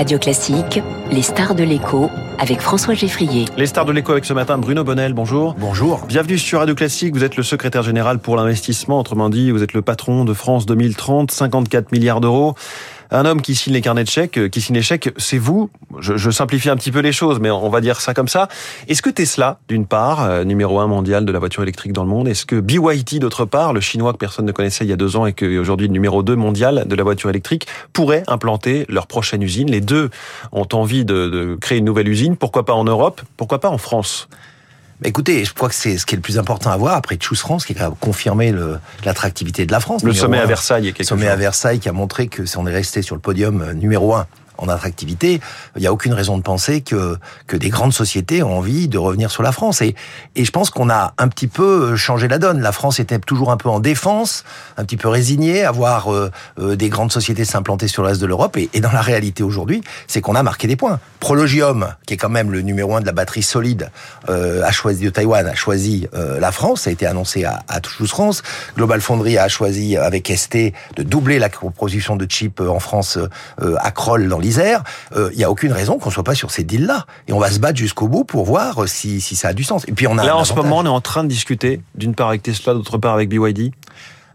Radio Classique, les stars de l'écho avec François Geffrier. Les stars de l'écho avec ce matin Bruno Bonnel, bonjour. Bonjour. Bienvenue sur Radio Classique, vous êtes le secrétaire général pour l'investissement, autrement dit, vous êtes le patron de France 2030, 54 milliards d'euros un homme qui signe les carnets de chèques, euh, qui signe les chèques, c'est vous. Je, simplifie un petit peu les choses, mais on va dire ça comme ça. Est-ce que Tesla, d'une part, euh, numéro un mondial de la voiture électrique dans le monde, est-ce que BYD, d'autre part, le chinois que personne ne connaissait il y a deux ans et qui est aujourd'hui numéro 2 mondial de la voiture électrique, pourrait implanter leur prochaine usine? Les deux ont envie de créer une nouvelle usine. Pourquoi pas en Europe? Pourquoi pas en France? Écoutez, je crois que c'est ce qui est le plus important à voir après Choose France, qui a confirmé l'attractivité de la France. Le sommet à Versailles, est quelque Le sommet chose. à Versailles qui a montré que si on est resté sur le podium euh, numéro un en attractivité, il n'y a aucune raison de penser que que des grandes sociétés ont envie de revenir sur la France. Et, et je pense qu'on a un petit peu changé la donne. La France était toujours un peu en défense, un petit peu résignée à voir euh, euh, des grandes sociétés s'implanter sur le reste de l'Europe. Et, dans la réalité aujourd'hui, c'est qu'on a marqué des points. Prologium, qui est quand même le numéro un de la batterie solide, euh, a choisi de Taïwan, a choisi euh, la France. Ça a été annoncé à, à Toulouse France. Global Foundry a choisi avec ST de doubler la production de chips en France euh, à Kroll dans l'Isère. Il euh, n'y a aucune raison qu'on soit pas sur ces deals-là. Et on va se battre jusqu'au bout pour voir si, si ça a du sens. Et puis on a Là, en ce moment, on est en train de discuter, d'une part avec Tesla, d'autre part avec BYD.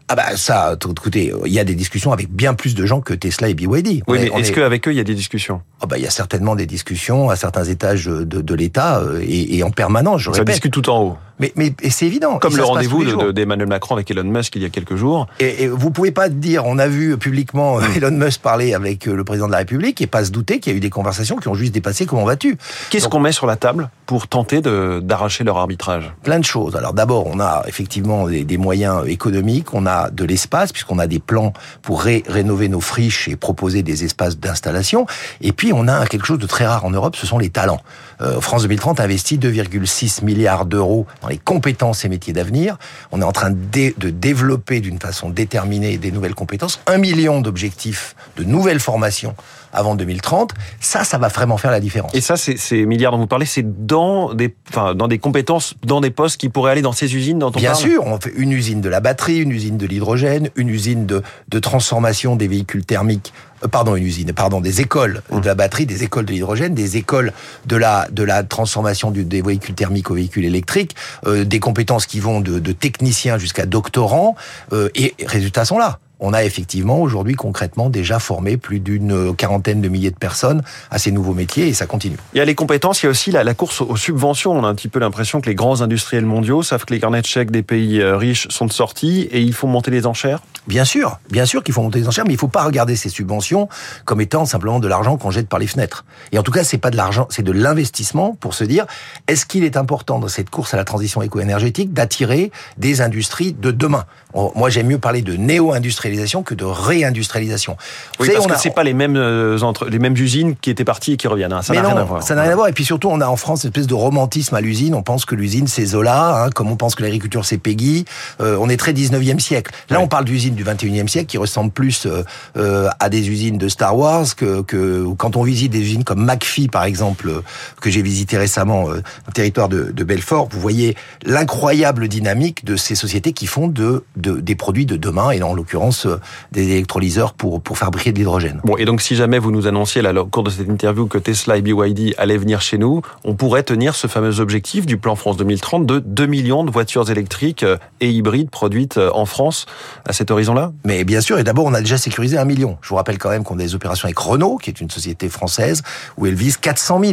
Ah bah ça, écoutez, il y a des discussions avec bien plus de gens que Tesla et BYD. Oui, mais est-ce est... qu'avec eux, il y a des discussions? Ah bah il y a certainement des discussions à certains étages de, de l'État et, et, en permanence, je Ça répète. discute tout en haut. Mais, mais c'est évident. Comme le rendez-vous d'Emmanuel Macron avec Elon Musk il y a quelques jours. Et, et vous pouvez pas dire, on a vu publiquement Elon Musk parler avec le président de la République et pas se douter qu'il y a eu des conversations qui ont juste dépassé comment vas-tu. Qu'est-ce qu'on met sur la table pour tenter d'arracher leur arbitrage? Plein de choses. Alors d'abord, on a effectivement des, des, moyens économiques, on a de l'espace puisqu'on a des plans pour ré rénover nos friches et proposer des espaces d'installation. Et puis on a quelque chose de très rare en Europe, ce sont les talents. Euh, France 2030 investit 2,6 milliards d'euros les compétences et métiers d'avenir. On est en train de développer d'une façon déterminée des nouvelles compétences. Un million d'objectifs de nouvelles formations avant 2030. Ça, ça va vraiment faire la différence. Et ça, ces milliards dont vous parlez, c'est dans des, enfin, dans des compétences, dans des postes qui pourraient aller dans ces usines dont on Bien parle sûr, on fait une usine de la batterie, une usine de l'hydrogène, une usine de, de transformation des véhicules thermiques euh, pardon, une usine, pardon, des écoles de la batterie, des écoles de l'hydrogène, des écoles de la de la transformation du, des véhicules thermiques aux véhicules électriques, euh, des compétences qui vont de, de techniciens jusqu'à doctorants, euh, et résultats sont là. On a effectivement aujourd'hui concrètement déjà formé plus d'une quarantaine de milliers de personnes à ces nouveaux métiers et ça continue. Il y a les compétences, il y a aussi la, la course aux subventions. On a un petit peu l'impression que les grands industriels mondiaux savent que les carnets de chèques des pays euh, riches sont de sortie et il faut monter les enchères. Bien sûr, bien sûr qu'il faut monter les enchères, mais il faut pas regarder ces subventions comme étant simplement de l'argent qu'on jette par les fenêtres. Et en tout cas, c'est pas de l'argent, c'est de l'investissement pour se dire est-ce qu'il est important dans cette course à la transition éco-énergétique d'attirer des industries de demain? Moi, j'aime mieux parler de que de réindustrialisation. Oui, savez, parce on que a... c'est pas les mêmes euh, entre les mêmes usines qui étaient parties et qui reviennent. Hein. Ça n'a rien à voir. Ça n'a rien à voir. Et puis surtout, on a en France une espèce de romantisme à l'usine. On pense que l'usine c'est Zola, hein, comme on pense que l'agriculture c'est Peggy. Euh, on est très 19e siècle. Là, ouais. on parle d'usines du 21e siècle qui ressemblent plus euh, à des usines de Star Wars que, que quand on visite des usines comme McPhee par exemple que j'ai visité récemment au territoire de, de, Belfort. Vous voyez l'incroyable dynamique de ces sociétés qui font de, de des produits de demain et en l'occurrence euh, des électrolyseurs pour pour fabriquer de l'hydrogène. Bon et donc si jamais vous nous annonciez là, au cours de cette interview que Tesla et BYD allaient venir chez nous, on pourrait tenir ce fameux objectif du plan France 2030 de 2 millions de voitures électriques euh, et hybrides produites euh, en France à cet horizon-là Mais bien sûr, et d'abord on a déjà sécurisé un million. Je vous rappelle quand même qu'on a des opérations avec Renault, qui est une société française, où elle vise 400 000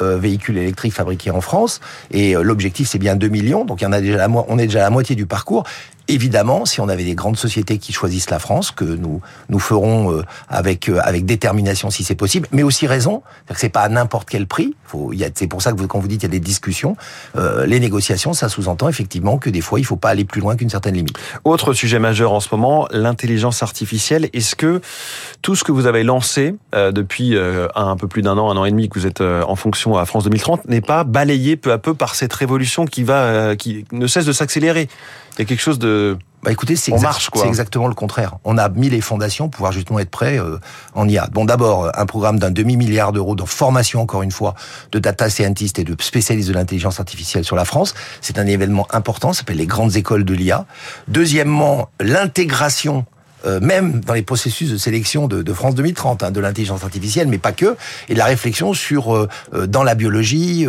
euh, véhicules électriques fabriqués en France et l'objectif c'est bien 2 millions donc il y en a déjà la on est déjà à la moitié du parcours Évidemment, si on avait des grandes sociétés qui choisissent la France, que nous nous ferons euh, avec euh, avec détermination si c'est possible, mais aussi raison, c'est que c'est pas à n'importe quel prix. Il c'est pour ça que quand vous dites qu'il y a des discussions, euh, les négociations, ça sous-entend effectivement que des fois il faut pas aller plus loin qu'une certaine limite. Autre sujet majeur en ce moment, l'intelligence artificielle. Est-ce que tout ce que vous avez lancé depuis un peu plus d'un an, un an et demi que vous êtes en fonction à France 2030 n'est pas balayé peu à peu par cette révolution qui va, qui ne cesse de s'accélérer? Il y a quelque chose de bah écoutez, c'est exact, exactement le contraire. On a mis les fondations pour pouvoir justement être prêts euh, en IA. Bon, d'abord, un programme d'un demi-milliard d'euros de formation, encore une fois, de data scientists et de spécialistes de l'intelligence artificielle sur la France. C'est un événement important, ça s'appelle les grandes écoles de l'IA. Deuxièmement, l'intégration euh, même dans les processus de sélection de, de France 2030, hein, de l'intelligence artificielle, mais pas que, et de la réflexion sur euh, euh, dans la biologie,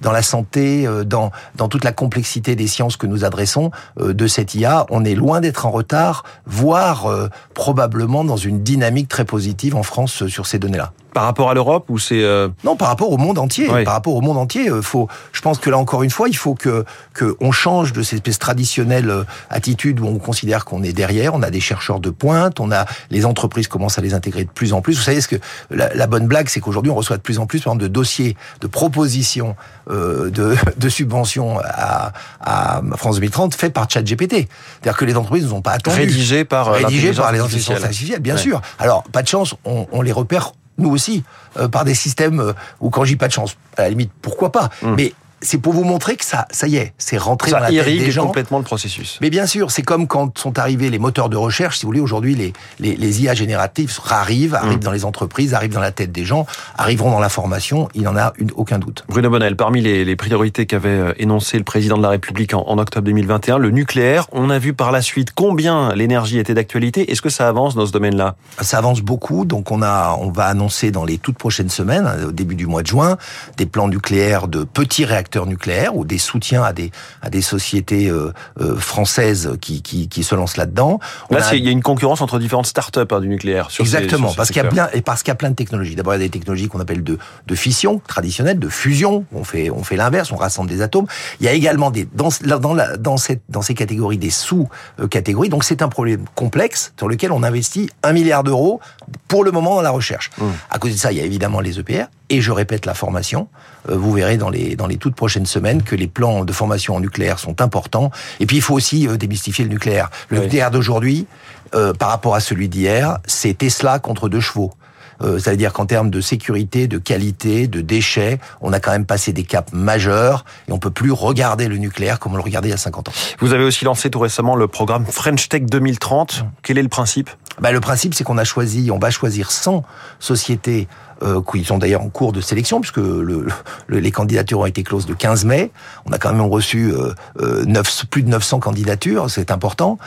dans la santé, dans dans toute la complexité des sciences que nous adressons de cette IA. On est loin d'être en retard, voire probablement dans une dynamique très positive en France sur ces données-là. Par rapport à l'Europe ou c'est non par rapport au monde entier. Par rapport au monde entier, faut. Je pense que là encore une fois, il faut que que on change de cette espèce traditionnelle attitude où on considère qu'on est derrière. On a des chercheurs de pointe, on a les entreprises commencent à les intégrer de plus en plus. Vous savez ce que la, bonne blague, c'est qu'aujourd'hui on reçoit de plus en plus par exemple de dossiers, de propositions euh, de, de subventions à, à France 2030 faits par ChatGPT. C'est-à-dire que les entreprises ne sont pas attendues. Rédigées par euh, rédigées par les intelligences artificielles, bien sûr. Alors pas de chance, on, on les repère nous aussi, euh, par des systèmes euh, où quand j'ai pas de chance, à la limite, pourquoi pas. Hum. Mais c'est pour vous montrer que ça, ça y est, c'est rentré dans la tête des gens. complètement le processus. Mais bien sûr, c'est comme quand sont arrivés les moteurs de recherche. Si vous voulez, aujourd'hui, les, les, les, IA génératifs arrivent, arrivent mmh. dans les entreprises, arrivent dans la tête des gens, arriveront dans l'information. Il n'en a une, aucun doute. Bruno Bonnel, parmi les, les priorités qu'avait euh, énoncé le président de la République en, en, octobre 2021, le nucléaire. On a vu par la suite combien l'énergie était d'actualité. Est-ce que ça avance dans ce domaine-là? Ça avance beaucoup. Donc on a, on va annoncer dans les toutes prochaines semaines, au début du mois de juin, des plans nucléaires de petits réacteurs nucléaires ou des soutiens à des à des sociétés euh, euh, françaises qui, qui, qui se lancent là-dedans. Là, il y a une concurrence entre différentes start-up hein, du nucléaire. Sur Exactement, parce qu'il y a plein et parce qu'il y a plein de technologies. D'abord, il y a des technologies qu'on appelle de de fission traditionnelle, de fusion. On fait on fait l'inverse, on rassemble des atomes. Il y a également des dans dans la, dans cette dans ces catégories des sous-catégories. Donc c'est un problème complexe sur lequel on investit un milliard d'euros pour le moment dans la recherche. Mmh. À cause de ça, il y a évidemment les EPR et je répète la formation. Euh, vous verrez dans les dans les toutes prochaines semaines que les plans de formation en nucléaire sont importants. Et puis il faut aussi euh, démystifier le nucléaire. Le nucléaire d'aujourd'hui, euh, par rapport à celui d'hier, c'est Tesla contre deux chevaux. Euh, C'est-à-dire qu'en termes de sécurité, de qualité, de déchets, on a quand même passé des caps majeurs et on peut plus regarder le nucléaire comme on le regardait il y a 50 ans. Vous avez aussi lancé tout récemment le programme French Tech 2030. Quel est le principe? Bah, Le principe, c'est qu'on a choisi, on va choisir 100 sociétés euh, qui sont d'ailleurs en cours de sélection, puisque le, les candidatures ont été closes de 15 mai. On a quand même reçu euh, 9, euh, plus de 900 candidatures, c'est important.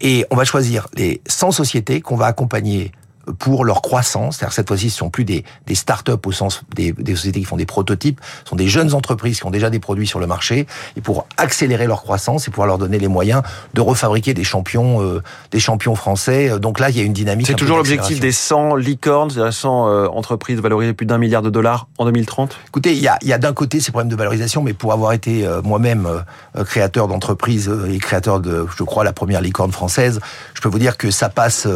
Et on va choisir les 100 sociétés qu'on va accompagner pour leur croissance. C'est-à-dire cette fois-ci, ce sont plus des, des start-up au sens des, des, sociétés qui font des prototypes, ce sont des jeunes entreprises qui ont déjà des produits sur le marché et pour accélérer leur croissance et pouvoir leur donner les moyens de refabriquer des champions, euh, des champions français. Donc là, il y a une dynamique. C'est toujours l'objectif des 100 licornes, c'est-à-dire 100 euh, entreprises valorisées plus d'un milliard de dollars en 2030. Écoutez, il y a, il y a d'un côté ces problèmes de valorisation, mais pour avoir été euh, moi-même euh, créateur d'entreprise et créateur de, je crois, la première licorne française, je peux vous dire que ça passe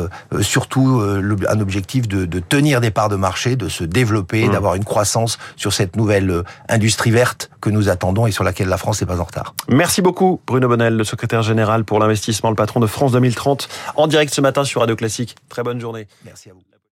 surtout le un objectif de, de, tenir des parts de marché, de se développer, mmh. d'avoir une croissance sur cette nouvelle euh, industrie verte que nous attendons et sur laquelle la France n'est pas en retard. Merci beaucoup Bruno Bonnel, le secrétaire général pour l'investissement, le patron de France 2030, en direct ce matin sur Radio Classique. Très bonne journée. Merci à vous.